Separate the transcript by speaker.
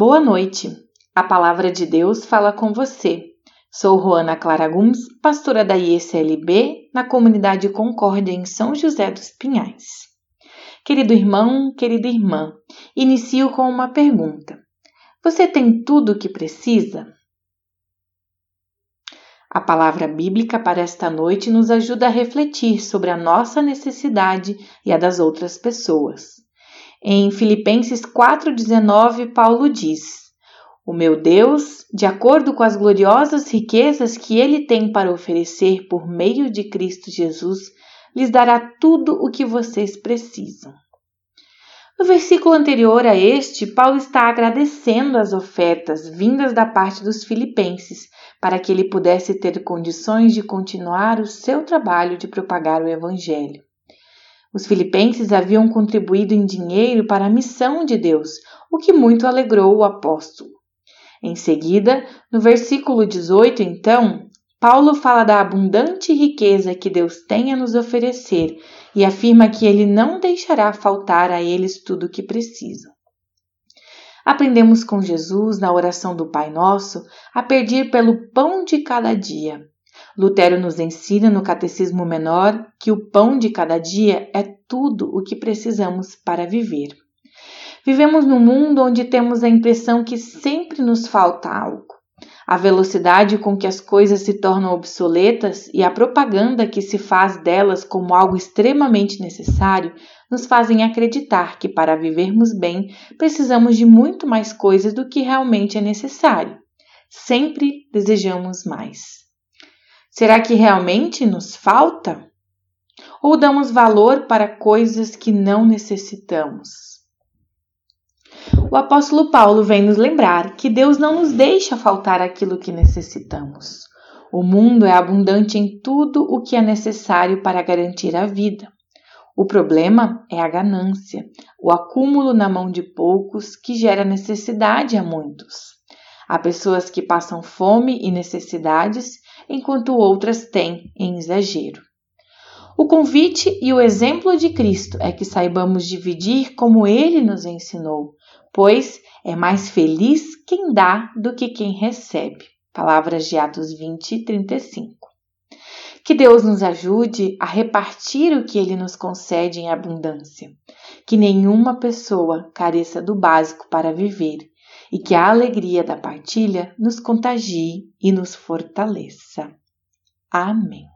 Speaker 1: Boa noite. A palavra de Deus fala com você. Sou Roana Clara Gomes, pastora da IECLB, na comunidade Concórdia em São José dos Pinhais. Querido irmão, querida irmã, inicio com uma pergunta. Você tem tudo o que precisa? A palavra bíblica para esta noite nos ajuda a refletir sobre a nossa necessidade e a das outras pessoas. Em Filipenses 4,19, Paulo diz: O meu Deus, de acordo com as gloriosas riquezas que ele tem para oferecer por meio de Cristo Jesus, lhes dará tudo o que vocês precisam. No versículo anterior a este, Paulo está agradecendo as ofertas vindas da parte dos filipenses para que ele pudesse ter condições de continuar o seu trabalho de propagar o Evangelho. Os filipenses haviam contribuído em dinheiro para a missão de Deus, o que muito alegrou o apóstolo. Em seguida, no versículo 18, então, Paulo fala da abundante riqueza que Deus tem a nos oferecer e afirma que ele não deixará faltar a eles tudo o que precisam. Aprendemos com Jesus, na oração do Pai Nosso, a pedir pelo pão de cada dia, Lutero nos ensina no Catecismo Menor que o pão de cada dia é tudo o que precisamos para viver. Vivemos num mundo onde temos a impressão que sempre nos falta algo. A velocidade com que as coisas se tornam obsoletas e a propaganda que se faz delas como algo extremamente necessário nos fazem acreditar que para vivermos bem precisamos de muito mais coisas do que realmente é necessário. Sempre desejamos mais. Será que realmente nos falta? Ou damos valor para coisas que não necessitamos? O apóstolo Paulo vem nos lembrar que Deus não nos deixa faltar aquilo que necessitamos. O mundo é abundante em tudo o que é necessário para garantir a vida. O problema é a ganância, o acúmulo na mão de poucos que gera necessidade a muitos. Há pessoas que passam fome e necessidades enquanto outras têm em exagero. O convite e o exemplo de Cristo é que saibamos dividir como ele nos ensinou, pois é mais feliz quem dá do que quem recebe. Palavras de Atos 20, 35. Que Deus nos ajude a repartir o que Ele nos concede em abundância. Que nenhuma pessoa careça do básico para viver e que a alegria da partilha nos contagie e nos fortaleça. Amém.